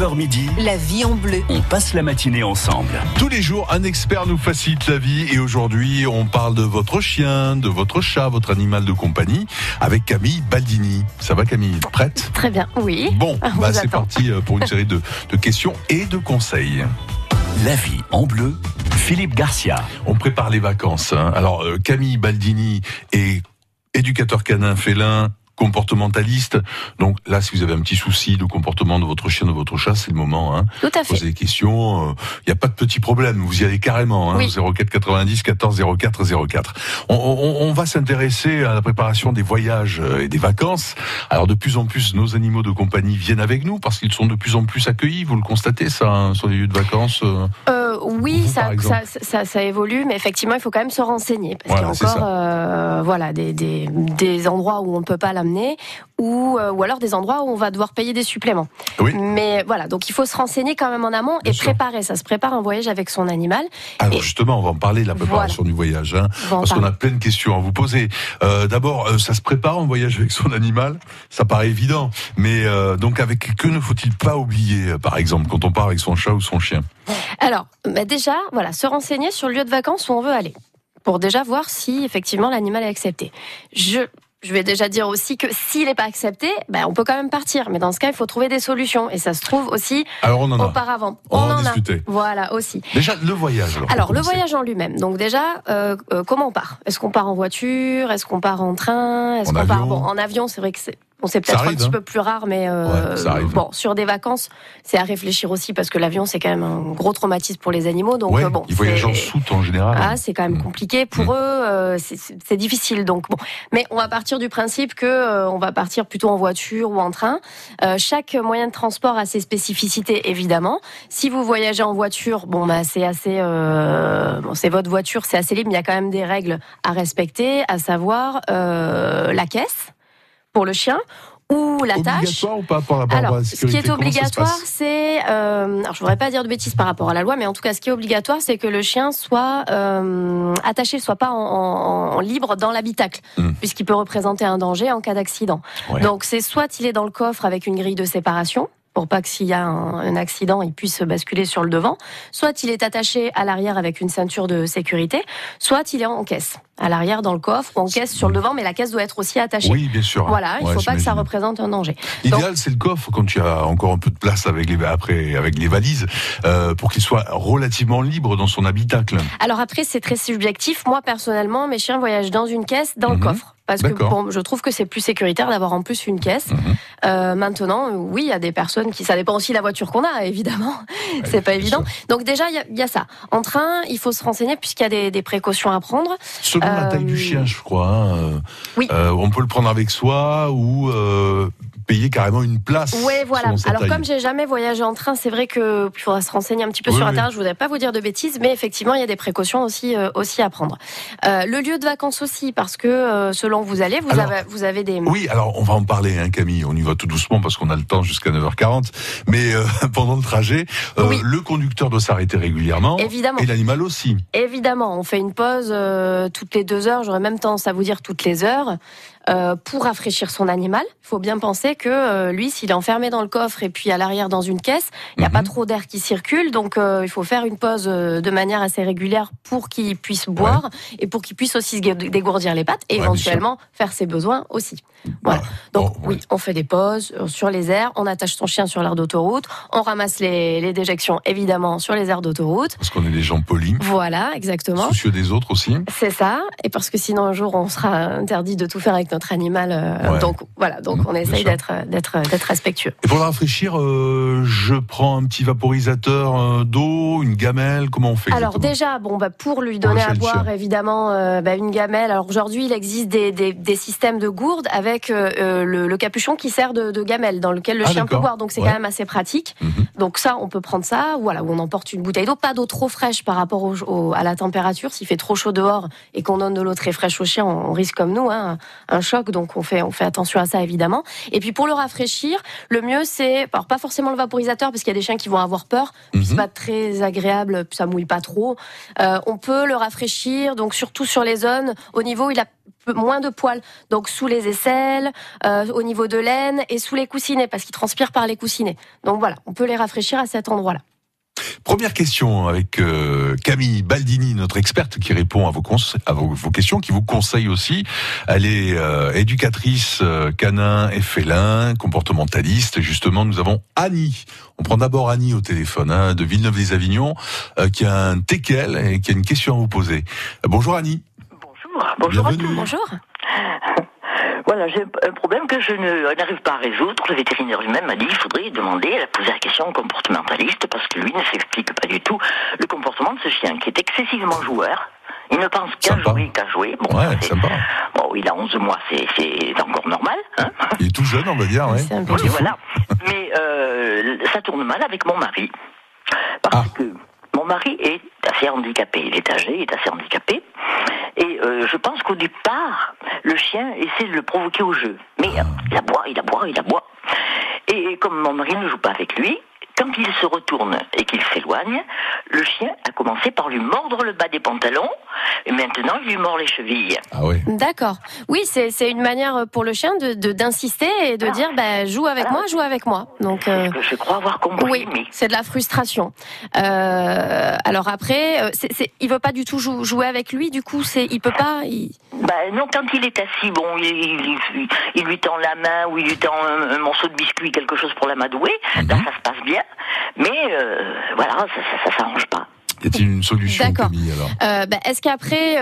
9h midi, La vie en bleu. on passe la matinée ensemble. Tous les jours, un expert nous facilite la vie et aujourd'hui, on parle de votre chien, de votre chat, votre animal de compagnie avec Camille Baldini. Ça va Camille? Prête? Très bien, oui. Bon, On bah, c'est parti euh, pour une série de, de questions et de conseils. La vie en bleu, Philippe Garcia. On prépare les vacances. hein. Alors, euh, Camille Baldini est éducateur canin félin comportementaliste. Donc là, si vous avez un petit souci de comportement de votre chien, de votre chat, c'est le moment. Hein. Tout à fait. Posez des questions. Il n'y a pas de petits problèmes. Vous y allez carrément. Hein, Oui. 04 90 14 04 04. On, on- on va s'intéresser à la préparation des voyages euh, et des vacances. Alors de plus en plus, nos animaux de compagnie viennent avec nous parce qu'ils sont de plus en plus accueillis. Vous le constatez ça hein, sur les lieux de vacances. euh. Euh, oui, Vous, ça, ça, ça, ça évolue, mais effectivement, il faut quand même se renseigner. Parce Voilà, qu'il y a encore euh, voilà, des, des, des endroits où on ne peut pas l'amener, ou, euh, ou alors des endroits où on va devoir payer des suppléments. Oui. Mais voilà, donc il faut se renseigner quand même en amont Bien et sûr. préparer. Ça se prépare un voyage avec son animal. Alors Et- justement, on va en parler de la préparation du voyage. Hein. Parce qu'on a plein de questions à vous poser. Euh, D'abord, euh, ça se prépare en voyage avec son animal, ça paraît évident. Mais euh, donc, avec que ne faut-il pas oublier, euh, par exemple, quand on part avec son chat ou son chien? Alors, bah déjà, voilà, se renseigner sur le lieu de vacances où on veut aller, pour déjà voir si effectivement l'animal est accepté. Je je vais déjà dire aussi que s'il n'est pas accepté, ben, on peut quand même partir. Mais dans ce cas, il faut trouver des solutions. Et ça se trouve aussi Alors, on en a. auparavant. On va en en a. Voilà, aussi. Déjà, le voyage. Alors, Alors, le voyage en lui-même. Donc déjà, euh, euh, comment on part? Est-ce qu'on part en voiture? Est-ce qu'on part en train? Est-ce qu'on part bon, en avion C'est vrai que c'est bon, c'est peut-être un petit hein. peu plus rare, mais euh, Ouais, arrive. bon, sur des vacances, c'est à réfléchir aussi parce que l'avion c'est quand même un gros traumatisme pour les animaux. Donc Ouais, euh, bon, ils voyagent en soute en général. ah, c'est quand même Mm. compliqué pour Mm. eux. euh, c'est- difficile. Donc bon, mais on va partir du principe que euh, on va partir plutôt en voiture ou en train. Euh, chaque moyen de transport a ses spécificités évidemment. Si vous voyagez en voiture, bon bah c'est assez, euh, bon, c'est votre voiture, c'est assez libre. Mais il y a quand même des règles à respecter, à savoir euh, la caisse pour le chien ou la tâche. Obligatoire ou pas par rapport à Alors, la ce qui est obligatoire, c'est, euh, alors je voudrais pas dire de bêtises par rapport à la loi, mais en tout cas, ce qui est obligatoire, c'est que le chien soit euh, attaché, soit pas en, en- en libre dans l'habitacle, Mm. puisqu'il peut représenter un danger en cas d'accident. Ouais. Donc, c'est soit il est dans le coffre avec une grille de séparation pour pas que s'il y a un, un accident, il puisse basculer sur le devant. Soit il est attaché à l'arrière avec une ceinture de sécurité, soit il est en caisse, à l'arrière dans le coffre ou en caisse sur le devant, mais la caisse doit être aussi attachée. Oui, bien sûr. Voilà, il Ouais, faut pas que ça représente un danger. L'idéal, c'est le coffre quand tu as encore un peu de place avec les après avec les valises euh, pour qu'il soit relativement libre dans son habitacle. Alors après, c'est très subjectif. Moi, personnellement, mes chiens voyagent dans une caisse, dans Mhm. le coffre. Parce que bon, je trouve que c'est plus sécuritaire d'avoir en plus une caisse. Mhm. Euh, maintenant, euh, oui, il y a des personnes qui... Ça dépend aussi de la voiture qu'on a, évidemment. c'est pas évident. Donc déjà, il y a- il y, a ça. En train, il faut se renseigner puisqu'il y a des, des précautions à prendre. Selon la taille du Euh, chien, je crois. hein, euh, Oui. euh, on peut le prendre avec soi ou euh, payer carrément une place. Ouais, voilà. Alors taille. comme j'ai jamais voyagé en train, c'est vrai que il faudra se renseigner un petit peu Oui, sur oui. internet. Je voudrais pas vous dire de bêtises, mais effectivement, il y a des précautions aussi euh, aussi à prendre. Euh, le lieu de vacances aussi, parce que euh, selon où vous allez, vous Alors, avez vous avez des Oui, alors on va en parler, hein, Camille. On y va tout doucement parce qu'on a le temps jusqu'à 9h40. Mais pendant le trajet, Oui. le conducteur doit s'arrêter régulièrement évidemment. et l'animal aussi. Évidemment, on fait une pause toutes les deux heures, j'aurais même tendance à vous dire toutes les heures, euh, pour rafraîchir son animal. Il faut bien penser que euh, lui, s'il est enfermé dans le coffre et puis à l'arrière dans une caisse, il n'y a Mhm. pas trop d'air qui circule, donc euh, il faut faire une pause de manière assez régulière pour qu'il puisse boire et pour qu'il puisse aussi se dé- dégourdir les pattes et Ouais, éventuellement faire ses besoins aussi. Voilà. Donc Bon, ouais. oui, on fait des pauses sur les aires, on attache son chien sur l'aire d'autoroute, on ramasse les, les déjections évidemment sur les aires d'autoroute. Parce qu'on est des gens polis, Voilà, exactement. soucieux des autres aussi. C'est ça, et parce que sinon un jour on sera interdit de tout faire avec notre animal. euh, Ouais. Donc voilà, donc on essaye d'être d'être d'être respectueux. Et pour la rafraîchir, euh, je prends un petit vaporisateur euh, d'eau, une gamelle, comment on fait Alors déjà, bon bah pour lui le donner à le boire évidemment euh, bah, une gamelle. Alors aujourd'hui il existe des, des, des systèmes de gourdes avec le, le capuchon qui sert de, de gamelle dans lequel le Ah, chien peut boire. Donc c'est Ouais. quand même assez pratique. Mhm. Donc ça on peut prendre ça. Voilà, où on emporte une bouteille d'eau, pas d'eau trop fraîche par rapport au, au- à la température. S'il fait trop chaud dehors et qu'on donne de l'eau très fraîche au chien, on, on risque comme nous hein, un choc. Donc on fait on fait attention à ça évidemment. Et puis pour le rafraîchir, le mieux c'est alors pas forcément le vaporisateur parce qu'il y a des chiens qui vont avoir peur. Puis c'est Mhm. pas très agréable, ça mouille pas trop. Euh, on peut le rafraîchir, donc surtout sur les zones au niveau où il a moins de poils, donc sous les aisselles, euh, au niveau de l'aine et sous les coussinets, parce qu'ils transpirent par les coussinets. Donc voilà, on peut les rafraîchir à cet endroit-là. Première question avec euh, Camille Baldini, notre experte qui répond à vos, à vos, questions, qui vous conseille aussi. Elle est euh, éducatrice euh, canin et félin, comportementaliste. justement, nous avons Annie. On prend d'abord Annie au téléphone hein, de Villeneuve-les-Avignon, qui a un teckel et qui a une question à vous poser. bonjour Annie. Bonjour. Bonjour Bienvenue. Bonjour. Voilà, j'ai un problème que je n'arrive pas à résoudre. Le vétérinaire lui-même m'a dit qu'il faudrait demander, elle a posé la question au comportementaliste parce que lui ne s'explique pas du tout le comportement de ce chien qui est excessivement joueur. Il ne pense qu'à jouer, qu'à jouer. Bon, ouais, sympa. bon, il a 11 mois, c'est encore normal. Hein il est tout jeune, on va dire. Ouais. Oui, voilà. Mais euh, ça tourne mal avec mon mari. Parce ah. que mon mari est assez handicapé. Il est âgé, il est assez handicapé. Et euh, je pense qu'au départ, le chien essaie de le provoquer au jeu. Mais il aboie, il aboie, il aboie. Et comme mon mari ne joue pas avec lui, quand il se retourne et qu'il s'éloigne, le chien a commencé par lui mordre le bas des pantalons et maintenant il lui mord les chevilles. Ah oui. D'accord. Oui, c'est une manière pour le chien de d'insister et de ah. dire bah, joue avec moi, joue avec moi. Donc euh, je crois avoir compris. Oui, c'est de la frustration. Euh, alors après, euh, il veut pas du tout jouer avec lui. Du coup, c'est il peut pas. Bah non, quand il est assis, bon, il, il, lui tend la main ou il lui tend un, morceau de biscuit, quelque chose pour l'amadouer. Là, mhm. ça se passe bien. Mais euh, voilà, ça, ça s'arrange pas. Y a-t-il une solution D'accord. Euh, bah, Est-ce qu'après euh,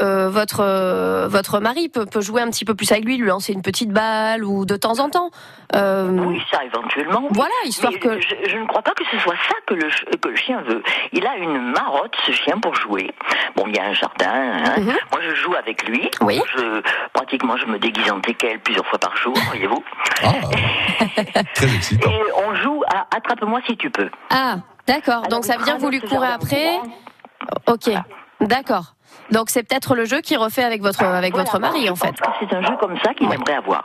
euh, votre euh, votre mari peut, peut, jouer un petit peu plus avec lui, lui lancer une petite balle ou de temps en temps? Euh, Oui, ça éventuellement. Voilà, histoire que. Je, je, ne crois pas que ce soit ça que le que le chien veut. Il a une marotte, ce chien, pour jouer. Bon, il y a un jardin. Hein. Mhm. Moi, je joue avec lui. Oui. Je, pratiquement, je me déguise en teckel plusieurs fois par jour, voyez-vous. Ah, très excitant. Et on joue à attrape-moi si tu peux. Ah. D'accord. Donc ça veut dire que vous lui courez après. Ok. D'accord. Donc c'est peut-être le jeu qu'il refait avec votre avec votre mari en fait. C'est un jeu comme ça qu'il aimerait avoir.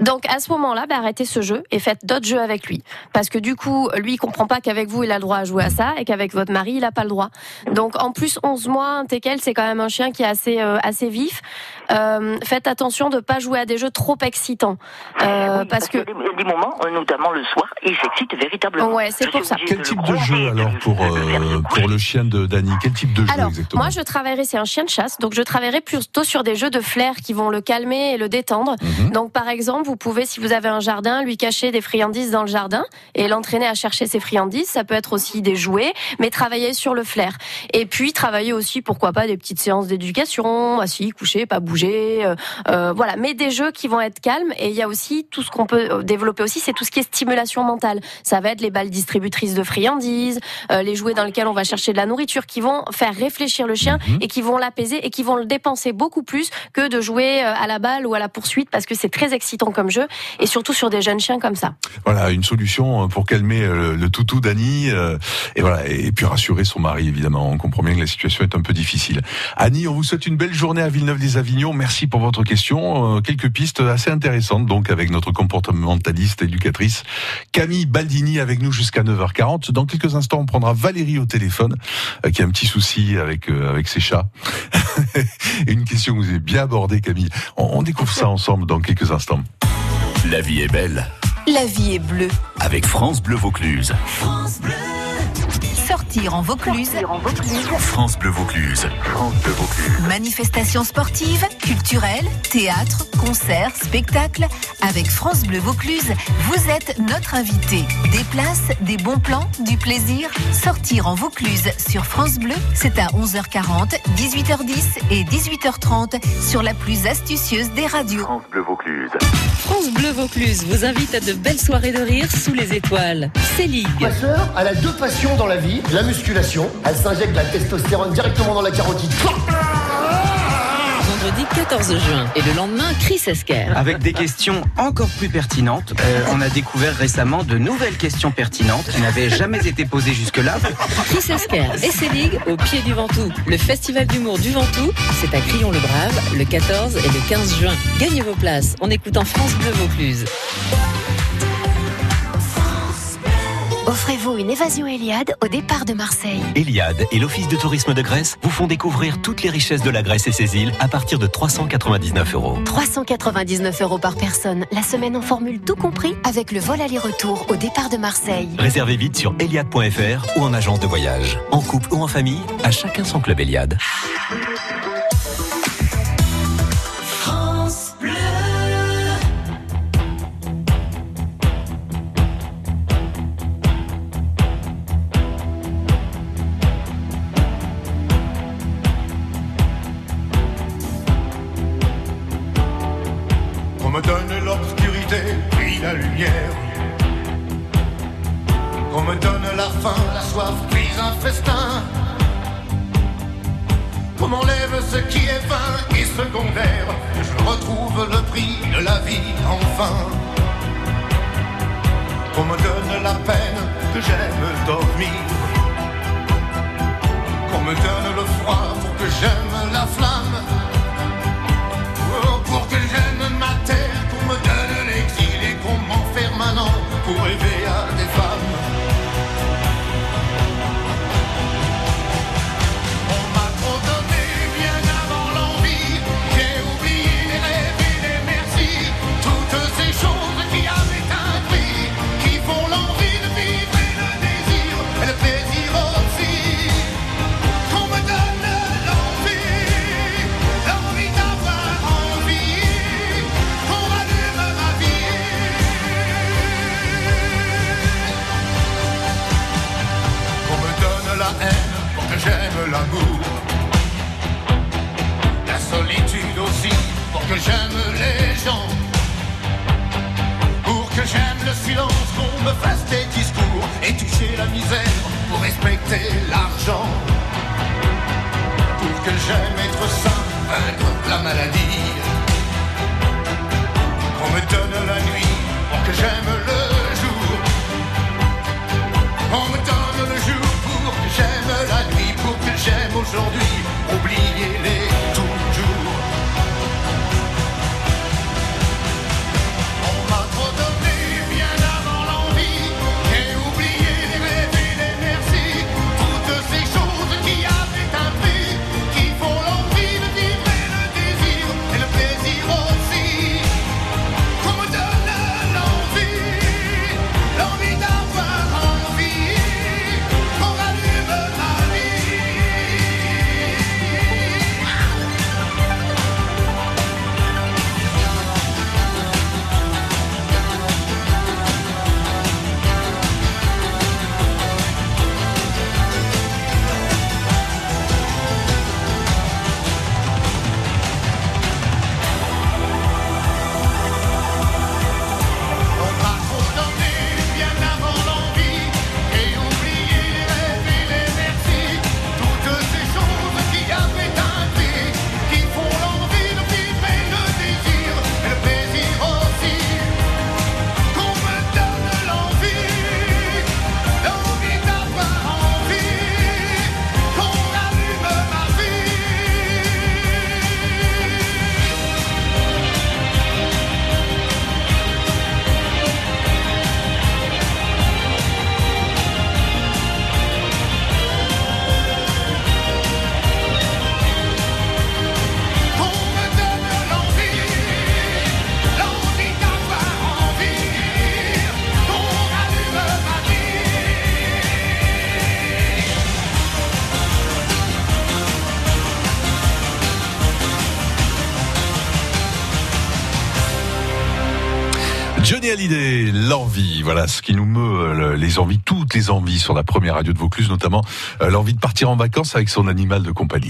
Donc à ce moment-là, bah, arrêtez ce jeu et faites d'autres jeux avec lui, parce que du coup, lui il comprend pas qu'avec vous il a le droit à jouer à ça et qu'avec votre mari il a pas le droit. Donc en plus 11 mois, un teckel c'est quand même un chien qui est assez euh, assez vif. Euh, faites attention de pas jouer à des jeux trop excitants, euh, parce, que il y a des moments, notamment le soir, il s'excite véritablement. Ouais, c'est pour ça. Quel type de jeu alors pour pour le chien de Dany Quel type de jeu alors, exactement Moi je travaillerai, c'est un chien de chasse, donc je travaillerai plutôt sur des jeux de flair qui vont le calmer et le détendre. Mhm. Donc par exemple, vous pouvez, si vous avez un jardin, lui cacher des friandises dans le jardin et l'entraîner à chercher ses friandises. Ça peut être aussi des jouets, mais travailler sur le flair. Et puis travailler aussi, pourquoi pas, des petites séances d'éducation, assis, coucher, pas bouger, euh, euh, voilà. Mais des jeux qui vont être calmes. Et il y a aussi tout ce qu'on peut euh, développer aussi, c'est tout ce qui est stimulation mentale. Ça va être les balles distributrices de friandises, les jouets dans lesquels on va chercher de la nourriture, qui vont faire réfléchir le chien mhm. et qui vont l'apaiser et qui vont le dépenser beaucoup plus que de jouer à la balle ou à la poursuite parce que c'est très excitant comme jeu et surtout sur des jeunes chiens comme ça. Voilà, une solution pour calmer le toutou d'Annie et voilà et puis rassurer son mari évidemment. On comprend bien que la situation est un peu difficile. Annie, on vous souhaite une belle journée à Merci pour votre question. Quelques pistes assez intéressantes donc avec notre comportementaliste éducatrice Camille Baldini avec nous jusqu'à 9h40. Dans quelques instants, on prendra Valérie au téléphone qui a un petit souci avec avec ses chats. une question que vous avez bien abordée, Camille. On, découvre ça ensemble dans quelques instants. La vie est belle. La vie est bleue. Avec France Bleu Vaucluse. France Bleu. Sortir en Vaucluse. France Bleu Vaucluse. France Bleu Vaucluse. Manifestations sportives, culturelles, théâtre, concerts, spectacles. Avec France Bleu Vaucluse, vous êtes notre invité. Des places, des bons plans, du plaisir. Sortir en Vaucluse sur France Bleu, c'est à 11h40, 18h10 et 18h30 sur la plus astucieuse des radios. France Bleu Vaucluse. France Bleu Vaucluse vous invite à de belles soirées de rire sous les étoiles. C'est Ligue. Ma sœur, elle a deux passions dans la vie la musculation. Elle s'injecte la testostérone directement dans la carotide. Vendredi 14 juin. Et le lendemain, Chris Esquer. Avec des questions encore plus pertinentes. Euh, on a découvert récemment de nouvelles questions pertinentes qui n'avaient jamais été posées jusque-là. Chris Esquer et ses ligues au pied du Ventoux. Le festival d'humour du Ventoux, c'est à Crillon-le-Brave le 14 et le 15 juin. Gagnez vos places en écoutant France Bleu Vaucluse. Offrez-vous une évasion Eliade au départ de Marseille. Eliade et l'Office de tourisme de Grèce vous font découvrir toutes les richesses de la Grèce et ses îles à partir de 399 euros. 399 euros par personne, la semaine en formule tout compris avec le vol aller-retour au départ de Marseille. Réservez vite sur eliade.fr ou en agence de voyage. En couple ou en famille, à chacun son club Eliade. Qu'on me donne la peine que j'aime dormir. Qu'on me donne le froid pour que j'aime la flamme. Oh, pour que j'aime ma terre, qu'on me donne l'exil et qu'on m'enferme un an pour rêver j'aime les gens. Pour que j'aime le silence, qu'on me fasse des discours et toucher la misère pour respecter l'argent. Pour que j'aime être sain, vaincre la maladie. Qu'on me donne la nuit pour que j'aime le jour. On me donne le jour pour que j'aime la nuit, pour que j'aime aujourd'hui, oubliez-les voilà ce qui nous meut, euh, les envies, toutes les envies sur la première radio de Vaucluse, notamment euh, l'envie de partir en vacances avec son animal de compagnie.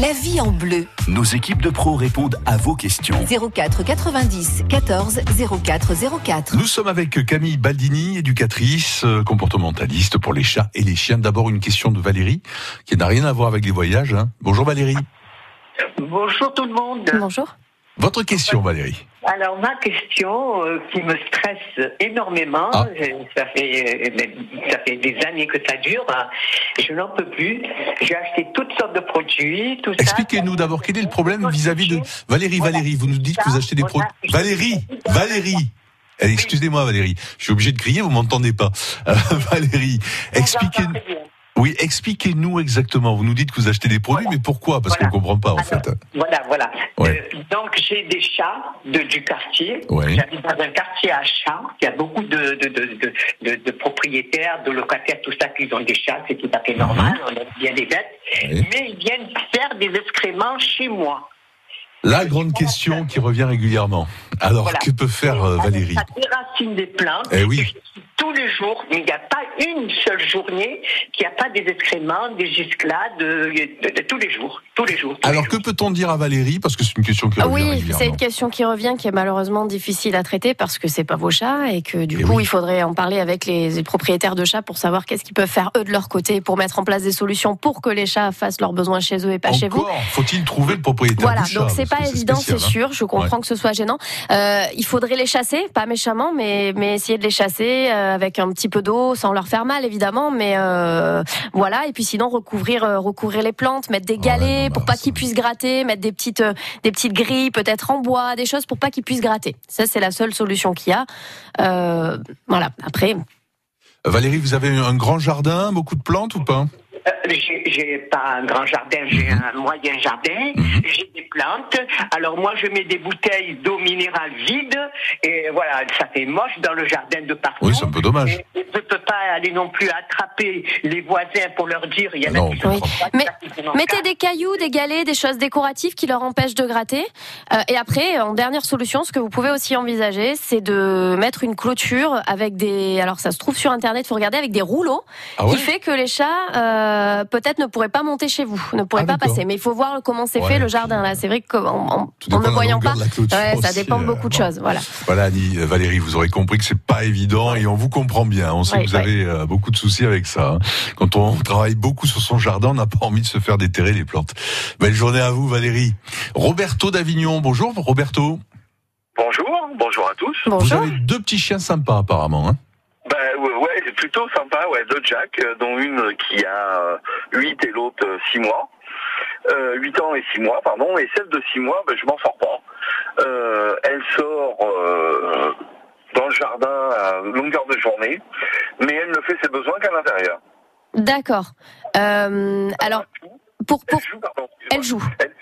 La vie en bleu. Nos équipes de pros répondent à vos questions. 04 90 14 04 04. Nous sommes avec Camille Baldini, éducatrice, euh, comportementaliste pour les chats et les chiens. D'abord une question de Valérie, qui n'a rien à voir avec les voyages. hein. Bonjour Valérie. Bonjour tout le monde. Bonjour. Votre question Valérie. Alors ma question euh, qui me stresse énormément, Ah. euh, ça fait euh, ça fait des années que ça dure, hein. je n'en peux plus. J'ai acheté toutes sortes de produits, tout ça. Expliquez-nous d'abord quel est le problème vis-à-vis de Valérie. Valérie, vous nous dites que vous achetez des produits. Valérie, Valérie, Eh, Excusez-moi Valérie, je suis obligé de crier, vous m'entendez pas. Euh, Valérie, expliquez oui, expliquez-nous exactement. Vous nous dites que vous achetez des produits, mais pourquoi? Parce qu'on ne comprend pas en fait. Voilà, voilà. Ouais. Euh, donc j'ai des chats de, du quartier. Ouais. J'habite dans un quartier à chats. Il y a beaucoup de, propriétaires, de locataires, tout ça, qui ont des chats. C'est tout à fait normal. Mhm. On aime bien des bêtes. Mais ils viennent faire des excréments chez moi. La grande question qui revient régulièrement. Alors, Voilà. que peut faire euh, Valérie? Ça déracine des plantes. Eh oui. Je suis tous les jours, mais il n'y a pas une seule journée qui a pas des excréments, des giclades, de, de- de tous les jours. Tous les jours. Alors, que peut-on dire à Valérie? Parce que c'est une question qui revient Oui, c'est une question qui revient, qui est malheureusement difficile à traiter parce que c'est pas vos chats et que du Eh coup oui. il faudrait en parler avec les, les propriétaires de chats pour savoir qu'est-ce qu'ils peuvent faire eux de leur côté pour mettre en place des solutions pour que les chats fassent leurs besoins chez eux et pas chez vous. Encore, faut-il trouver le propriétaire Voilà, du chat donc c'est pas évident, c'est hein. sûr. Je comprends Ouais. que ce soit gênant. Euh, il faudrait les chasser, pas méchamment, mais mais essayer de les chasser euh, avec un petit peu d'eau, sans leur faire mal évidemment. Mais euh, voilà, et puis sinon recouvrir euh, recouvrir les plantes, mettre des galets pour pas qu'ils puissent gratter, mettre des petites euh, des petites grilles peut-être en bois, des choses pour pas qu'ils puissent gratter. Ça c'est la seule solution qu'il y a. Euh, voilà. Après, Valérie, vous avez un grand jardin, beaucoup de plantes ou pas? J'ai j'ai pas un grand jardin, j'ai Mhm. un moyen jardin, j'ai des plantes. Alors moi, je mets des bouteilles d'eau minérale vide et voilà, ça fait moche dans le jardin de partout. Oui, c'est un peu dommage. Et, et je peux pas aller non plus attraper les voisins pour leur dire, il y en a Non, qui on sont. Mais mettez des cailloux, des galets, des choses décoratives qui leur empêchent de gratter. Euh, et après, en dernière solution, ce que vous pouvez aussi envisager, c'est de mettre une clôture avec des. Alors ça se trouve sur internet, faut regarder avec des rouleaux, Ah ouais qui fait que les chats euh, peut-être ne pourraient pas monter chez vous, ne pourraient Ah, pas passer. Mais il faut voir comment c'est Ouais, fait le jardin là. C'est vrai qu'en ne voyant pas, ouais, ça dépend de euh, beaucoup de bon. choses. Voilà. Voilà, Annie, euh, Valérie, vous aurez compris que c'est pas évident et on vous comprend bien. On sait Oui, que vous oui. avez euh, beaucoup de soucis avec ça. hein. Quand on travaille beaucoup sur son jardin, on n'a pas envie de se faire déterrer les plantes. Belle journée à vous, Valérie. Roberto d'Avignon, bonjour Roberto. Bonjour, bonjour à tous. Vous avez deux petits chiens sympas apparemment. Hein c'est plutôt sympa, ouais, deux Jack, euh, dont une qui a 8 et l'autre 6 mois. Euh, 8 ans et 6 mois, pardon, et celle de 6 mois, ben, je m'en sors pas. Euh, elle sort euh, dans le jardin à longueur de journée, mais elle ne fait ses besoins qu'à l'intérieur. D'accord. Euh, alors pour pour Elle joue, elle joue, elle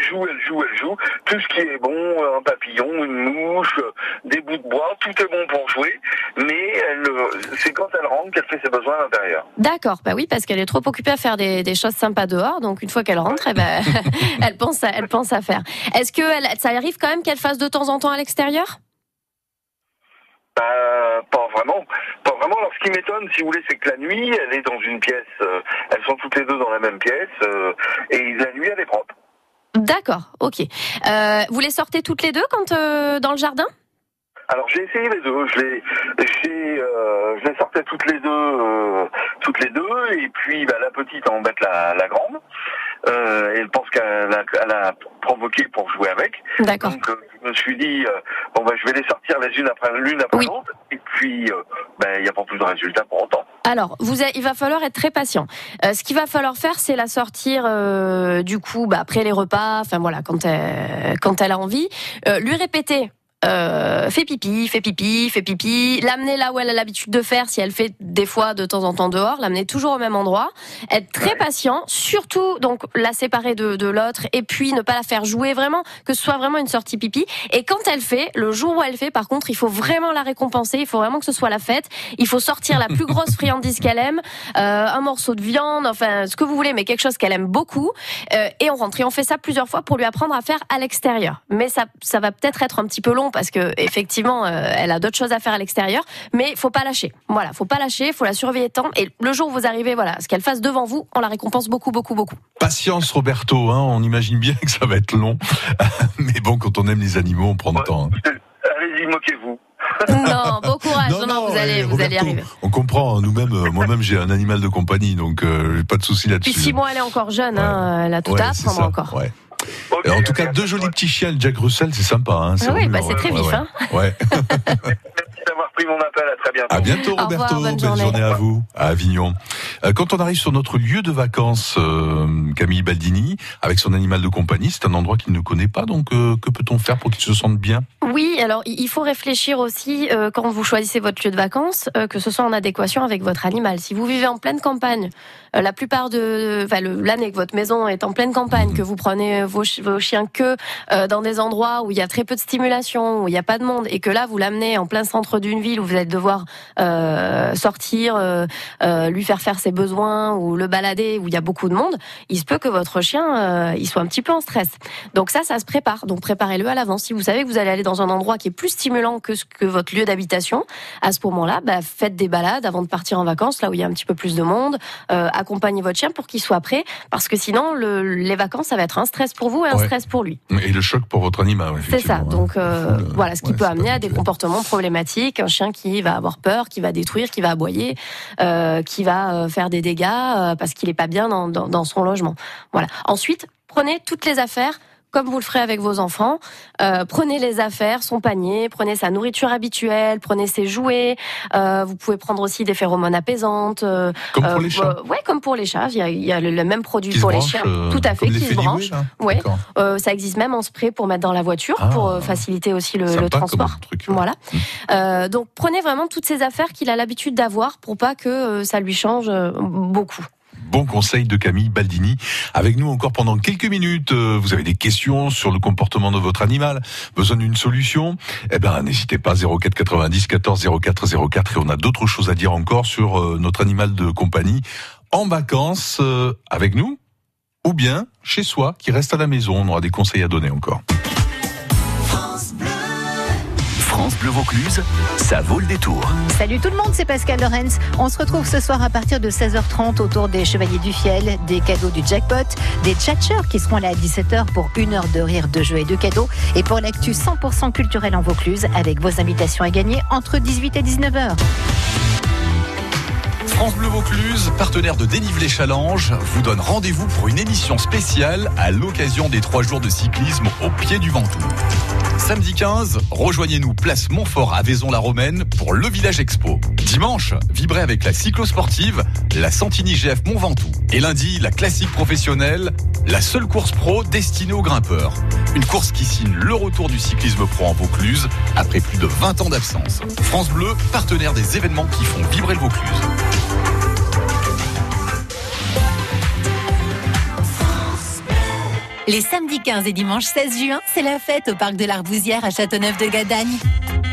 joue, elle joue. Tout ce qui est bon, euh, un papillon, une mouche, euh, des bouts de bois, tout est bon pour jouer. Mais elle, euh, c'est quand elle rentre qu'elle fait ses besoins à l'intérieur. D'accord, bah oui, parce qu'elle est trop occupée à faire des, des choses sympas dehors. Donc une fois qu'elle rentre, eh ben, elle pense, à, elle pense à faire. Est-ce que elle- ça arrive quand même qu'elle fasse de temps en temps à l'extérieur? Bah, pas vraiment. Pas vraiment. Alors, ce qui m'étonne, si vous voulez, c'est que la nuit, elle est dans une pièce. euh, elles sont toutes les deux dans la même pièce. euh, et la nuit, elle est propre. D'accord, ok. Euh, vous les sortez toutes les deux quand euh, dans le jardin? Alors j'ai essayé les deux. Je les, euh, je les sortais toutes les deux, euh, toutes les deux. Et puis bah, la petite embête la, la grande. Euh, elle pense qu'elle a, elle a provoqué pour jouer avec. D'accord. Donc euh, je me suis dit euh, bon bah je vais les sortir les unes après l'une après l'autre. Et puis euh, bah, il n'y a pas plus de résultat pour autant. Alors, vous il va falloir être très patient. Euh, ce qu'il va falloir faire, c'est la sortir euh, du coup bah, après les repas, enfin voilà, quand elle, quand elle a envie, Euh, lui répéter. Euh, fais pipi, fais pipi, fais pipi, l'amener là où elle a l'habitude de faire si elle fait des fois de temps en temps dehors, l'amener toujours au même endroit, être très patient, surtout donc la séparer de, de l'autre et puis ne pas la faire jouer vraiment, que ce soit vraiment une sortie pipi. Et quand elle fait, le jour où elle fait, par contre, il faut vraiment la récompenser, il faut vraiment que ce soit la fête, il faut sortir la plus grosse friandise qu'elle aime, euh, un morceau de viande, enfin ce que vous voulez, mais quelque chose qu'elle aime beaucoup, euh, et on rentre. Et on fait ça plusieurs fois pour lui apprendre à faire à l'extérieur. Mais ça, ça va peut-être être un petit peu long parce que effectivement, euh, elle a d'autres choses à faire à l'extérieur, mais faut pas lâcher. Voilà, faut pas lâcher, faut la surveiller tant. Et le jour où vous arrivez, voilà, ce qu'elle fasse devant vous, on la récompense beaucoup, beaucoup, beaucoup. Patience Roberto, hein, on imagine bien que ça va être long. Mais bon, quand on aime les animaux, on prend le temps. hein. Allez-y, moquez-vous. Non, bon courage. Non, non, vous allez, eh, vous allez arriver. On comprend, nous-mêmes, euh, moi-même j'ai un animal de compagnie, donc euh, pas de souci Puis là-dessus. six mois, elle est encore jeune, hein, elle a tout Ouais, à apprendre encore. ouais. Et en tout cas, deux jolis petits chiens, Jack Russell, c'est sympa. Hein, Ah oui, bah, c'est très ouais, vif, ouais. hein. Ouais. Merci d'avoir pris mon appel. À très bientôt. À bientôt, Au revoir, Roberto. bonne Belle journée. journée à vous, à Avignon. Euh, Quand on arrive sur notre lieu de vacances, euh, Camille Baldini, avec son animal de compagnie, c'est un endroit qu'il ne connaît pas, donc euh, que peut-on faire pour qu'il se sente bien? Oui, alors il faut réfléchir aussi euh, quand vous choisissez votre lieu de vacances, euh, que ce soit en adéquation avec votre animal. Si vous vivez en pleine campagne, la plupart de enfin, l'année que votre maison est en pleine campagne, que vous prenez vos, vos chiens que euh, dans des endroits où il y a très peu de stimulation, où il n'y a pas de monde, et que là vous l'amenez en plein centre d'une ville où vous allez devoir euh, sortir, euh, euh, lui faire faire ses besoins ou le balader où il y a beaucoup de monde, il se peut que votre chien euh, il soit un petit peu en stress. Donc ça, ça se prépare. Donc préparez-le à l'avance. Si vous savez que vous allez aller dans un endroit qui est plus stimulant que ce que votre lieu d'habitation, à ce moment-là, bah, faites des balades avant de partir en vacances, là où il y a un petit peu plus de monde. Euh, accompagnez votre chien pour qu'il soit prêt, parce que sinon, le- les vacances, ça va être un stress pour vous et un Ouais. stress pour lui. Et le choc pour votre animal, C'est ça. Donc euh, voilà, ce qui ouais, peut amener à des comportements problématiques. Un chien qui va avoir peur, qui va détruire, qui va aboyer, euh, qui va euh, faire des dégâts euh, parce qu'il est pas bien dans, dans, dans son logement. Voilà. Ensuite, prenez toutes les affaires. Comme vous le ferez avec vos enfants, Euh, prenez les affaires, son panier, prenez sa nourriture habituelle, prenez ses jouets. Euh, vous pouvez prendre aussi des phéromones apaisantes. euh, Comme pour euh, les chats. Ouais, comme pour les chats. Il y a, il y a le, le même produit Qui pour les chiens. euh, Tout à fait, qui se branche. là Ouais. Euh, ça existe même en spray pour mettre dans la voiture Ah. pour faciliter aussi le, le transport. truc, Voilà. Euh, donc prenez vraiment toutes ces affaires qu'il a l'habitude d'avoir pour pas que ça lui change beaucoup. Bon conseil de Camille Baldini. Avec nous encore pendant quelques minutes. Euh, Vous avez des questions sur le comportement de votre animal, besoin d'une solution? Eh ben, n'hésitez pas 04 90 14 04 04 et on a d'autres choses à dire encore sur euh, notre animal de compagnie en vacances euh, avec nous ou bien chez soi qui reste à la maison. On aura des conseils à donner encore. France Bleu Vaucluse, ça vaut le détour. Salut tout le monde, c'est Pascal Lorenz. On se retrouve ce soir à partir de 16h30 autour des Chevaliers du Fiel, des cadeaux du jackpot, des tchatcheurs qui seront là à 17h pour une heure de rire, de jeux et de cadeaux. Et pour l'actu 100% culturel en Vaucluse, avec vos invitations à gagner entre 18 et 19h. France Bleu Vaucluse, partenaire de Dénivelé Challenge, vous donne rendez-vous pour une émission spéciale à l'occasion des trois jours de cyclisme au pied du Ventoux. Samedi 15, rejoignez-nous place Montfort à Vaison-la-Romaine pour le Village Expo. Dimanche, vibrez avec la cyclosportive, la Santini GF Mont Ventoux. Et lundi, la classique professionnelle, la seule course pro destinée aux grimpeurs. Une course qui signe le retour du cyclisme pro en Vaucluse après plus de 20 ans d'absence. France Bleu, partenaire des événements qui font vibrer le Vaucluse. Les samedis 15 et dimanche 16 juin, c'est la fête au parc de l'Arbousière à Châteauneuf-de-Gadagne.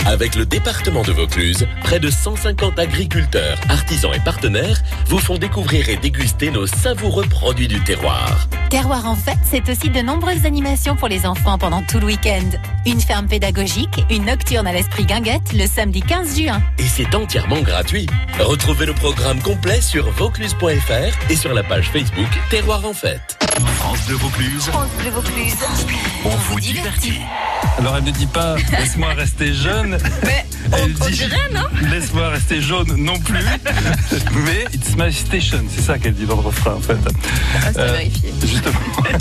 Avec le département de Vaucluse, près de 150 agriculteurs, artisans et partenaires vous font découvrir et déguster nos savoureux produits du terroir. Terroir en fête, c'est aussi de nombreuses animations pour les enfants pendant tout le week-end. Une ferme pédagogique, une nocturne à l'esprit guinguette le samedi 15 juin. Et c'est entièrement gratuit. Retrouvez le programme complet sur vaucluse.fr et sur la page Facebook Terroir en fête. France Bleu Vaucluse, Bleu Vaucluse. on vous divertit. Alors elle ne dit pas laisse-moi rester jeune. elle dit laisse-moi rester jaune non plus. Mais it's my station, c'est ça qu'elle dit dans le refrain en fait. Euh, justement.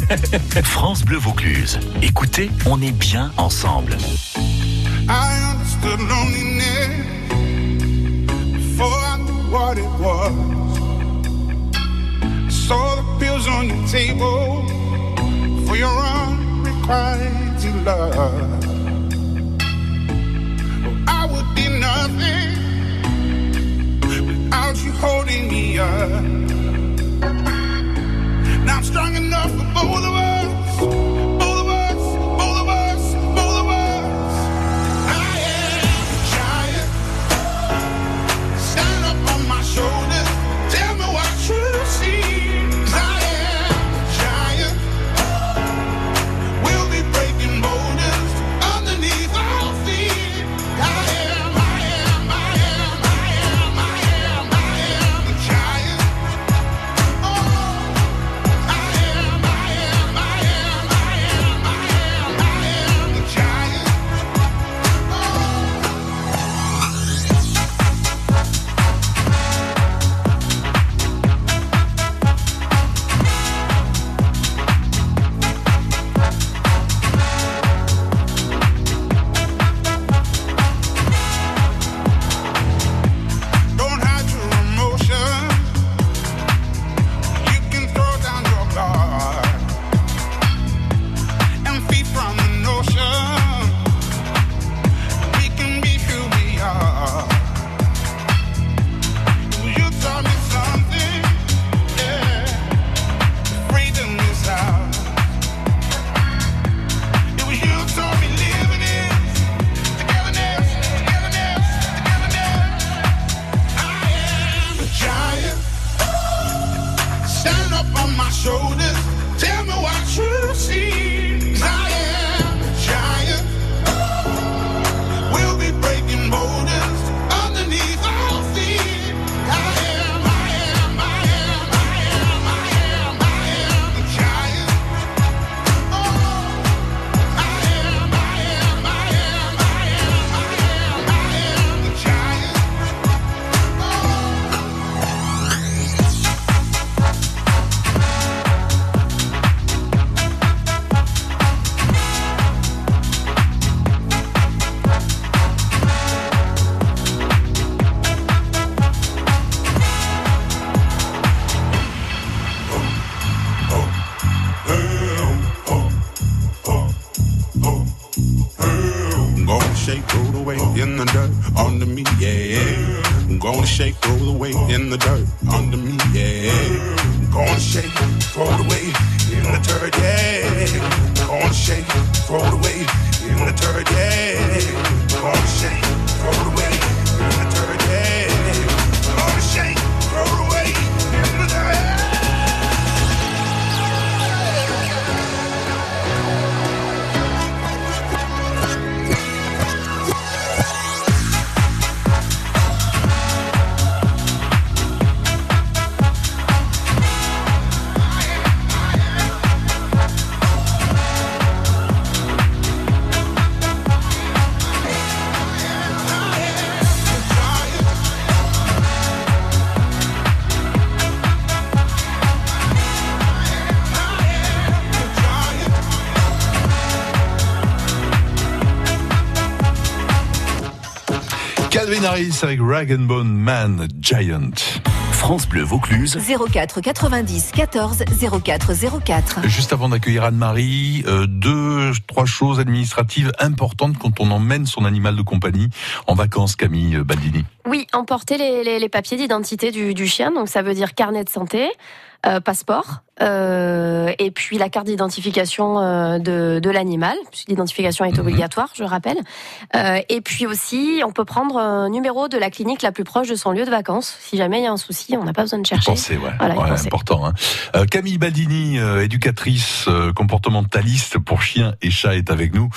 France Bleu Vaucluse. Écoutez, on est bien ensemble. I understood loneliness before I knew what it was. Saw the pills on your table for your unrequited love. Oh, I would be nothing without you holding me up. In the dirt under me, yeah. I'm gonna shake, roll away in the dirt under me, yeah. Gonna shake, roll away in the dirt, yeah. Gonna shake, roll away in the dirt, yeah. Gonna shake, roll away Calvin Harris avec Rag and Bone Man Giant. France Bleu Vaucluse. 04 90 14 04 04. Juste avant d'accueillir Anne-Marie, euh, deux, trois choses administratives importantes quand on emmène son animal de compagnie en vacances, Camille Baldini. Oui, emporter les, les- les papiers d'identité du, du chien, donc ça veut dire carnet de santé, euh, passeport, euh, et puis la carte d'identification euh, de, de l'animal, puisque l'identification est obligatoire, je rappelle. Et puis aussi, on peut prendre un numéro de la clinique la plus proche de son lieu de vacances. Si jamais il y a un souci, on n'a pas besoin de chercher. Pensez, ouais. Voilà, Ouais, important. hein. Camille Baldini, euh, éducatrice comportementaliste pour chiens et chats, est avec nous.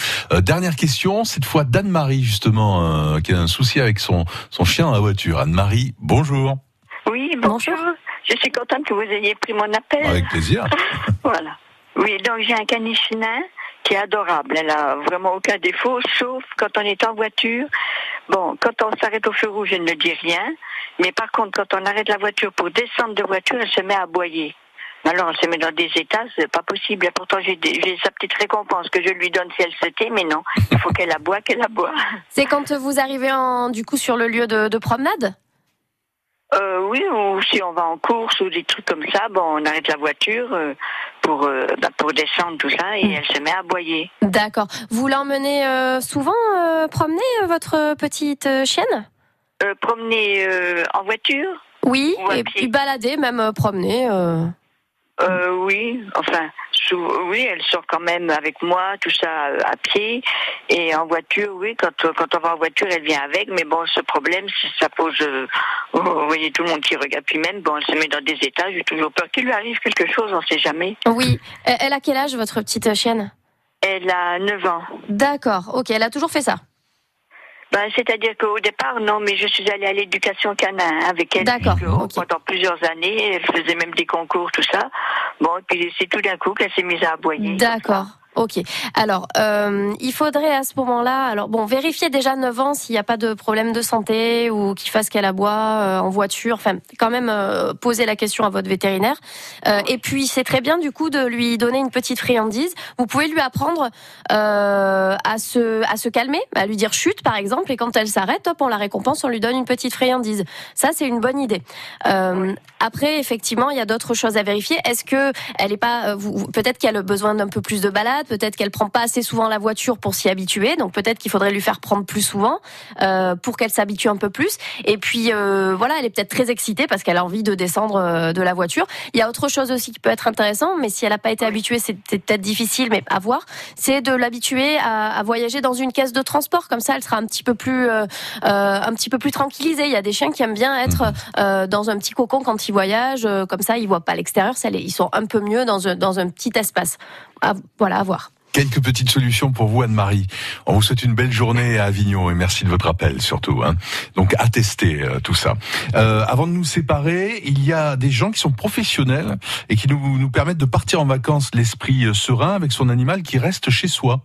Dernière question, cette fois d'Anne-Marie, justement, qui a un souci avec son, son chien dans la voiture. Anne-Marie, bonjour. Oui, bonjour. Je suis contente que vous ayez pris mon appel. Avec plaisir. Voilà. Oui, donc j'ai un caniche nain qui est adorable. Elle a vraiment aucun défaut, sauf quand on est en voiture. Bon, quand on s'arrête au feu rouge, elle ne dit rien. Mais par contre, quand on arrête la voiture pour descendre de voiture, elle se met à aboyer. Alors, elle se met dans des états, c'est pas possible. Et pourtant, j'ai sa petite récompense que je lui donne si elle se tait, mais non. Il faut qu'elle aboie, qu'elle aboie. C'est quand vous arrivez en, du coup sur le lieu de, de promenade Euh, oui, ou si on va en course ou des trucs comme ça, bon, on arrête la voiture euh, pour euh, bah, pour descendre tout ça et elle se met à aboyer. D'accord. Vous l'emmenez souvent promener votre petite chienne promener en voiture Oui, et puis balader, même promener. Euh. Oui, enfin, oui, elle sort quand même avec moi, tout ça à pied et en voiture, oui, quand quand on va en voiture, elle vient avec, mais bon, ce problème, si ça pose, euh, vous voyez tout le monde qui regarde, puis même, bon, elle se met dans des états, j'ai toujours peur qu'il lui arrive quelque chose, on sait jamais. Oui. Euh, Elle a quel âge, votre petite chienne? Elle a 9 ans. D'accord, ok, elle a toujours fait ça. Ben, C'est-à-dire qu'au départ, non, mais je suis allée à l'éducation canin avec elle D'accord, jusqu'au- pendant plusieurs années. Elle faisait même des concours, tout ça. Bon, et puis c'est tout d'un coup qu'elle s'est mise à aboyer. D'accord. Ok. Alors, euh, il faudrait à ce moment-là, alors bon, vérifier déjà 9 ans s'il n'y a pas de problème de santé ou qu'il fasse qu'elle aboie euh, en voiture. Enfin, quand même euh, poser la question à votre vétérinaire. Et puis, c'est très bien du coup de lui donner une petite friandise. Vous pouvez lui apprendre à se à se calmer, à lui dire chute par exemple. Et quand elle s'arrête, hop, on la récompense, on lui donne une petite friandise. Ça, c'est une bonne idée. Après, effectivement, il y a d'autres choses à vérifier. Est-ce que elle est pas, peut-être qu'elle a besoin d'un peu plus de balade? Peut-être qu'elle prend pas assez souvent la voiture pour s'y habituer, donc peut-être qu'il faudrait lui faire prendre plus souvent euh, pour qu'elle s'habitue un peu plus. Et puis euh, voilà, elle est peut-être très excitée parce qu'elle a envie de descendre euh, de la voiture. Il y a autre chose aussi qui peut être intéressant, mais si elle n'a pas été habituée, c'est peut-être difficile, mais à voir. C'est de l'habituer à, à voyager dans une caisse de transport, comme ça, elle sera un petit peu plus, euh, un petit peu plus tranquillisée. Il y a des chiens qui aiment bien être euh, dans un petit cocon quand ils voyagent, comme ça, ils voient pas l'extérieur. Ils sont un peu mieux dans un, dans un petit espace. Voilà, à voir. Quelques petites solutions pour vous, Anne-Marie. On vous souhaite une belle journée à Avignon et merci de votre appel surtout. Hein. Donc à euh, tout ça. Euh, avant de nous séparer, il y a des gens qui sont professionnels et qui nous, nous permettent de partir en vacances l'esprit euh, serein avec son animal qui reste chez soi.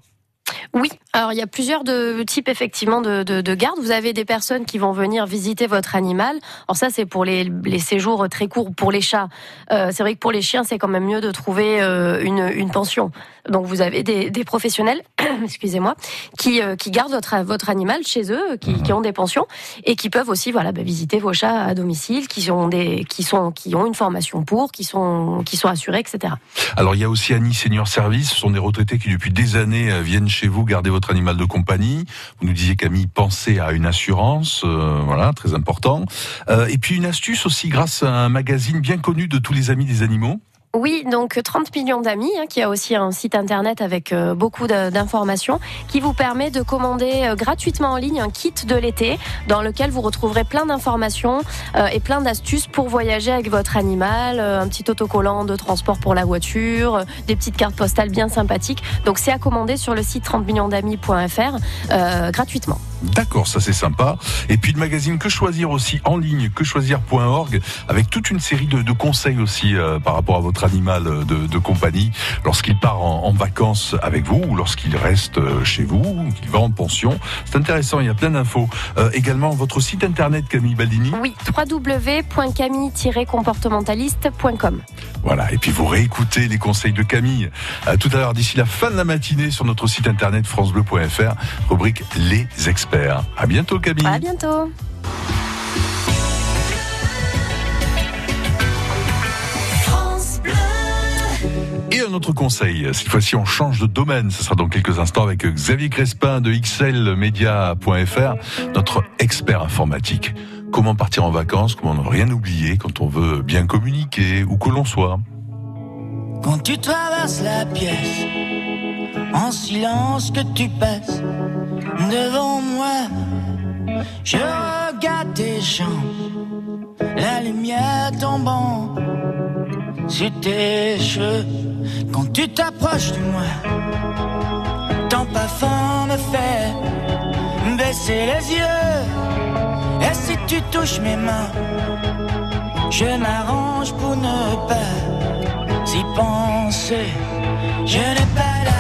Oui, alors il y a plusieurs de, types effectivement de, de, de gardes. Vous avez des personnes qui vont venir visiter votre animal. Alors ça c'est pour les, les séjours très courts. Pour les chats, euh, c'est vrai que pour les chiens c'est quand même mieux de trouver euh, une, une pension. Donc vous avez des, des professionnels, excusez-moi, qui, euh, qui gardent votre, votre animal chez eux, qui, qui ont des pensions et qui peuvent aussi voilà bah, visiter vos chats à domicile, qui ont des qui sont qui ont une formation pour, qui sont qui sont assurés, etc. Alors il y a aussi Annie Senior Service, ce sont des retraités qui depuis des années viennent chez vous garder votre animal de compagnie. Vous nous disiez Camille, pensez à une assurance, euh, voilà, très important. Euh, et puis une astuce aussi grâce à un magazine bien connu de tous les amis des animaux. Oui, donc 30 millions d'amis, hein, qui a aussi un site internet avec euh, beaucoup d'informations, qui vous permet de commander euh, gratuitement en ligne un kit de l'été, dans lequel vous retrouverez plein d'informations euh, et plein d'astuces pour voyager avec votre animal, euh, un petit autocollant de transport pour la voiture, euh, des petites cartes postales bien sympathiques. Donc c'est à commander sur le site 30 millions d'amis.fr euh, gratuitement. D'accord, ça c'est sympa. Et puis le magazine Que choisir aussi en ligne, quechoisir.org, avec toute une série de, de conseils aussi euh, par rapport à votre animal de, de compagnie lorsqu'il part en, en vacances avec vous ou lorsqu'il reste euh, chez vous ou qu'il va en pension. C'est intéressant, il y a plein d'infos. Euh, également votre site internet Camille Baldini. Oui, www.camille-comportementaliste.com. Voilà, et puis vous réécoutez les conseils de Camille euh, tout à l'heure d'ici la fin de la matinée sur notre site internet francebleu.fr, rubrique Les experts. À bientôt Camille. À bientôt. Autre conseil, cette fois-ci on change de domaine, ce sera dans quelques instants avec Xavier Crespin de xlmedia.fr, notre expert informatique. Comment partir en vacances, comment ne rien oublier quand on veut bien communiquer, où que l'on soit. Quand tu traverses la pièce, en silence que tu passes devant moi, je regarde tes jambes, la lumière tombant sur tes cheveux. Quand tu t'approches de moi, ton parfum me fait baisser les yeux. Et si tu touches mes mains, je m'arrange pour ne pas y penser. Je n'ai pas d'amis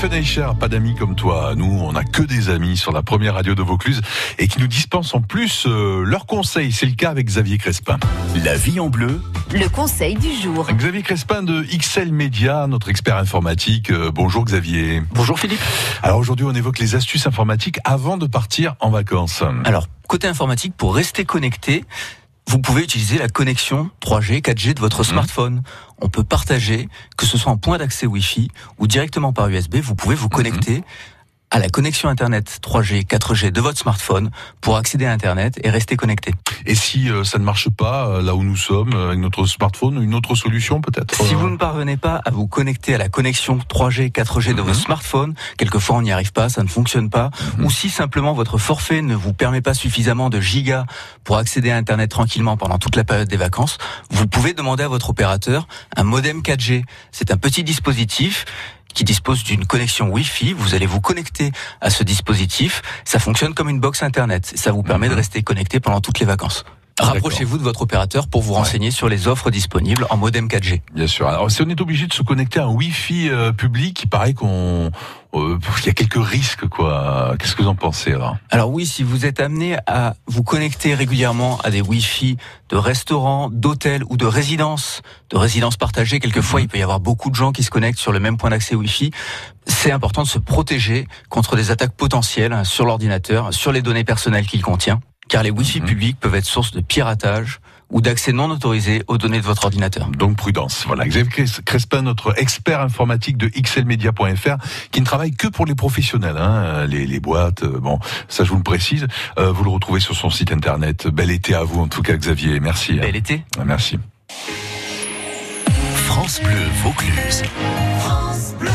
Stéphane Eicher, pas d'amis comme toi. Nous, on n'a que des amis sur la première radio de Vaucluse et qui nous dispensent en plus euh, leurs conseils. C'est le cas avec Xavier Crespin. La vie en bleu. Le conseil du jour. Xavier Crespin de XL Media, notre expert informatique. Euh, bonjour Xavier. Bonjour Philippe. Alors aujourd'hui, on évoque les astuces informatiques avant de partir en vacances. Alors, côté informatique, pour rester connecté, vous pouvez utiliser la connexion 3G, 4G de votre smartphone. On peut partager, que ce soit en point d'accès Wi-Fi ou directement par USB, vous pouvez vous connecter à la connexion Internet 3G, 4G de votre smartphone pour accéder à Internet et rester connecté. Et si euh, ça ne marche pas euh, là où nous sommes euh, avec notre smartphone, une autre solution peut-être Si vous ne parvenez pas à vous connecter à la connexion 3G, 4G de votre smartphone, quelquefois on n'y arrive pas, ça ne fonctionne pas, ou si simplement votre forfait ne vous permet pas suffisamment de gigas pour accéder à Internet tranquillement pendant toute la période des vacances, vous pouvez demander à votre opérateur un modem 4G. C'est un petit dispositif qui dispose d'une connexion Wi-Fi. Vous allez vous connecter à ce dispositif. Ça fonctionne comme une box Internet. Ça vous permet de rester connecté pendant toutes les vacances. Rapprochez-vous de votre opérateur pour vous renseigner sur les offres disponibles en modem 4G. Bien sûr. Alors si on est obligé de se connecter à un Wi-Fi euh, public, il paraît qu'on euh, il y a quelques risques quoi. Qu'est-ce que vous en pensez alors Alors oui, si vous êtes amené à vous connecter régulièrement à des Wi-Fi de restaurants, d'hôtels ou de résidences, de résidences partagées, quelquefois il peut y avoir beaucoup de gens qui se connectent sur le même point d'accès Wi-Fi. C'est important de se protéger contre des attaques potentielles sur l'ordinateur, sur les données personnelles qu'il contient, car les Wi-Fi publics peuvent être source de piratage ou d'accès non autorisé aux données de votre ordinateur. Donc prudence. Voilà, Xavier Cres- Crespin, notre expert informatique de xlmedia.fr, qui ne travaille que pour les professionnels, hein, les, les boîtes. euh, Bon, ça je vous le précise. Euh, vous le retrouvez sur son site internet. Bel été à vous en tout cas, Xavier. Merci. Bel été. Merci. France Bleu Vaucluse. France Bleu.